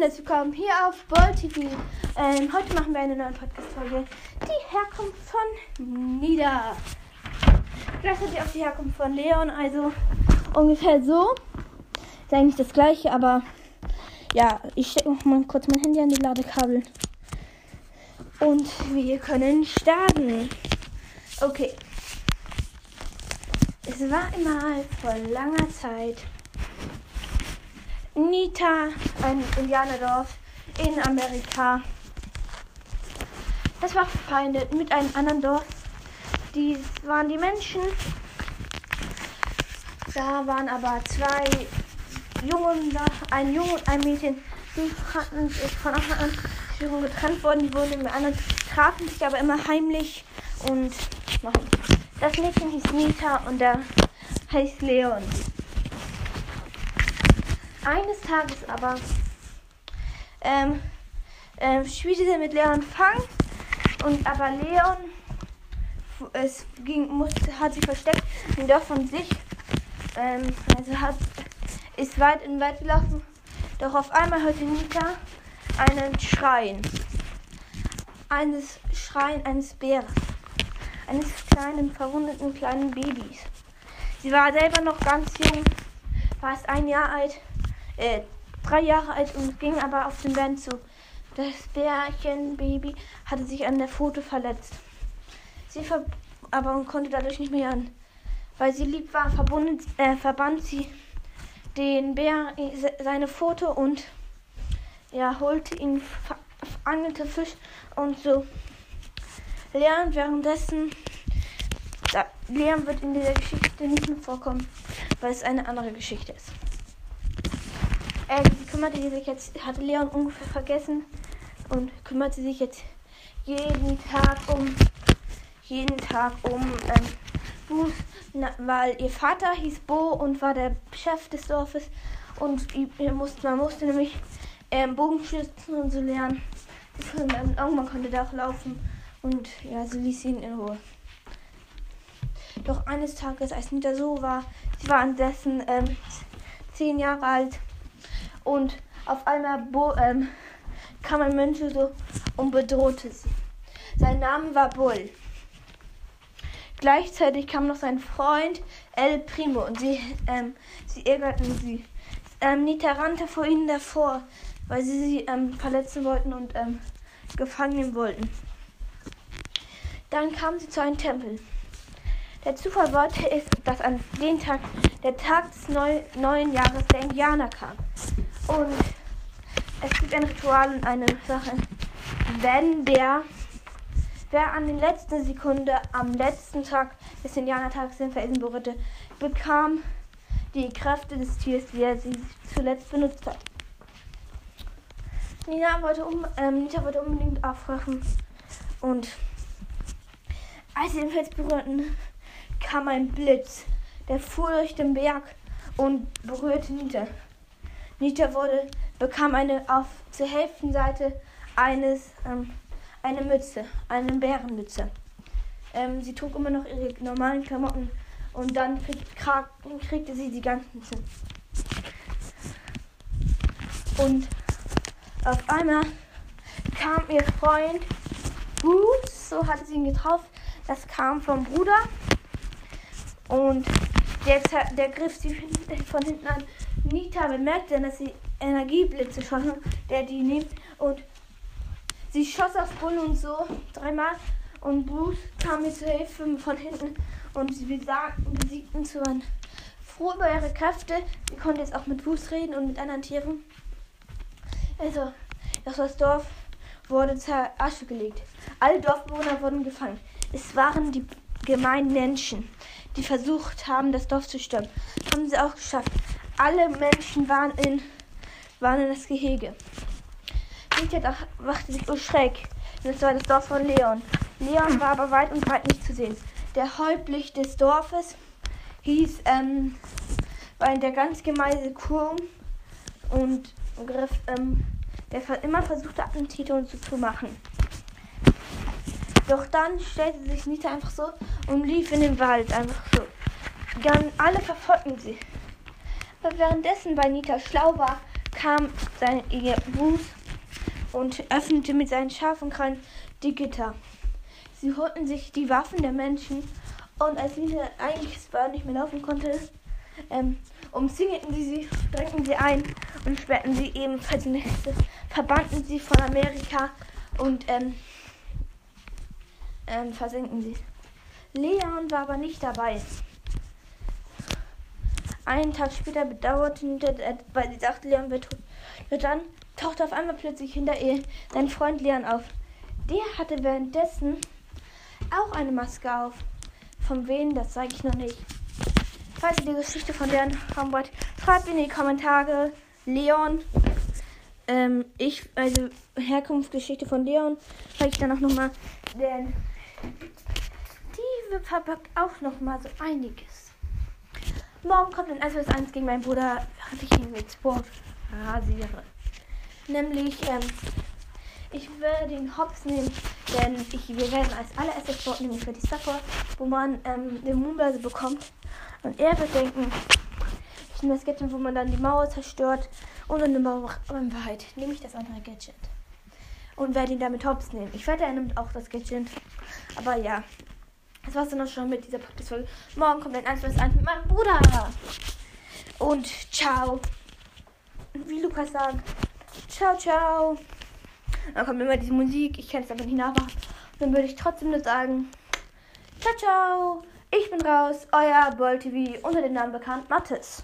und herzlich willkommen hier auf Ball TV. Ähm, heute machen wir eine neue Podcast-Folge. Die Herkunft von Nida. Gleichzeitig auch die Herkunft von Leon, also ungefähr so. Ist eigentlich das gleiche, aber ja, ich stecke noch mal kurz mein Handy an die Ladekabel. Und wir können starten. Okay. Es war einmal vor langer Zeit Nita, ein Indianerdorf in Amerika. Das war verfeindet mit einem anderen Dorf. Die waren die Menschen. Da waren aber zwei Jungen, ein Junge und ein Mädchen. Die hatten sich von Anfang an schon getrennt worden. Die wurden mit anderen, trafen sich aber immer heimlich und machen. Das Mädchen hieß Nita und der heißt Leon. Eines Tages aber ähm, ähm, spielte sie mit Leon Fang und aber Leon es ging, musste, hat sich versteckt und Dorf von sich. Ähm, also hat, ist weit in weit gelaufen. Doch auf einmal hörte Nita einen Schreien. Eines Schreien eines Bären. Eines kleinen, verwundeten kleinen Babys. Sie war selber noch ganz jung, fast ein Jahr alt äh, drei Jahre alt und ging aber auf den Band zu. Das Bärchenbaby hatte sich an der Pfote verletzt. Sie ver aber konnte dadurch nicht mehr an. Weil sie lieb war, äh, verband sie den Bär seine Pfote und ja, holte ihn, angelte Fisch und so. Leon währenddessen, da, Leon wird in dieser Geschichte nicht mehr vorkommen, weil es eine andere Geschichte ist. Ähm, sie kümmerte sich jetzt, hatte Leon ungefähr vergessen und kümmerte sich jetzt jeden Tag um, jeden Tag um ähm, Buß, na, weil ihr Vater hieß Bo und war der Chef des Dorfes und ihr musste, man musste nämlich ähm, Bogenschützen und so lernen. Irgendwann konnte er auch laufen und ja, sie ließ ihn in Ruhe. Doch eines Tages, als Nita so war, sie war indessen ähm, zehn Jahre alt, und auf einmal ähm, kam ein Mensch so und bedrohte sie. Sein Name war Bull. Gleichzeitig kam noch sein Freund El Primo und sie, ähm, sie ärgerten sie. Ähm, Nita rannte vor ihnen davor, weil sie sie ähm, verletzen wollten und ähm, gefangen nehmen wollten. Dann kam sie zu einem Tempel. Der Zufall wollte ist, dass an dem Tag, der Tag des neu, neuen Jahres der Indianer kam. Und es gibt ein Ritual und eine Sache. Wenn der, wer an der letzten Sekunde am letzten Tag des Indianertags den Felsen berührte, bekam die Kräfte des Tiers, die er sie zuletzt benutzt hat. Nina wollte, um, ähm, Nita wollte unbedingt aufwachen und als sie den Fels berührten, kam ein Blitz, der fuhr durch den Berg und berührte Nita. Nita wurde, bekam eine auf zur Hälftenseite eines ähm, eine Mütze, eine Bärenmütze. Ähm, sie trug immer noch ihre normalen Klamotten und dann krieg, kriegte sie die ganzen Mütze. Und auf einmal kam ihr Freund Boots, so hatte sie ihn getroffen. Das kam vom Bruder. Und der, der griff sie von hinten an Nita dann, dass sie Energieblitze schossen, der die nimmt und sie schoss auf Bull und so dreimal und Bruce kam mir zur Hilfe von hinten und sie besiegten zu an. Froh über ihre Kräfte, sie konnte jetzt auch mit Bruce reden und mit anderen Tieren. Also, das Dorf wurde zur Asche gelegt. Alle Dorfbewohner wurden gefangen. Es waren die gemeinen Menschen, die versucht haben, das Dorf zu stürmen. Haben sie auch geschafft. Alle Menschen waren in, waren in das Gehege. Nita wachte sich so schräg. Das war das Dorf von Leon. Leon war aber weit und breit nicht zu sehen. Der Häuptling des Dorfes hieß, ähm, war der ganz gemeine Kurm und griff, ähm, der immer versuchte, Attentite und so zu machen. Doch dann stellte sich Nita einfach so und lief in den Wald, einfach so. Dann alle verfolgten sie. Aber währenddessen, weil Nita schlau war, kam sein ihr Buß und öffnete mit seinen scharfen Krallen die Gitter. Sie holten sich die Waffen der Menschen und als Lina eigentlich zwar nicht mehr laufen konnte, ähm, umzingelten sie sie, drängten sie ein und sperrten sie ebenfalls in Hitze, verbannten sie von Amerika und ähm, ähm, versenkten sie. Leon war aber nicht dabei. Einen Tag später bedauerte er, weil sie dachte, Leon wird tot. Und dann tauchte auf einmal plötzlich hinter ihr sein Freund Leon auf. Der hatte währenddessen auch eine Maske auf. Von wem, das sage ich noch nicht. Falls ihr die Geschichte von Leon haben wollt, schreibt in die Kommentare. Leon. Ähm, ich, also Herkunftsgeschichte von Leon, sage ich dann auch nochmal. Denn die verbirgt auch nochmal so einiges. Morgen kommt ein 1 vs 1 gegen meinen Bruder, während ich ihn mit Sport rasiere. Nämlich, ähm, ich werde den Hops nehmen, denn ich, wir werden als allererstes Sport nehmen für die Supper, wo man ähm, den Moonbase bekommt. Und er wird denken, ich nehme das Gadget, wo man dann die Mauer zerstört und eine Mauer macht. Aber in Wahrheit nehme ich das andere Gadget. Und werde ihn damit hops nehmen. Ich werde, er nimmt auch das Gadget. Aber ja. Das war's dann auch schon mit dieser Podcast-Folge. Morgen kommt ein 1 vs 1 mit meinem Bruder. Und ciao. Wie Lukas sagt. Ciao, ciao. Dann kommt immer diese Musik. Ich kann es aber nicht nachmachen. Dann würde ich trotzdem nur sagen. Ciao, ciao. Ich bin raus, euer Boll TV unter dem Namen bekannt, Mathis.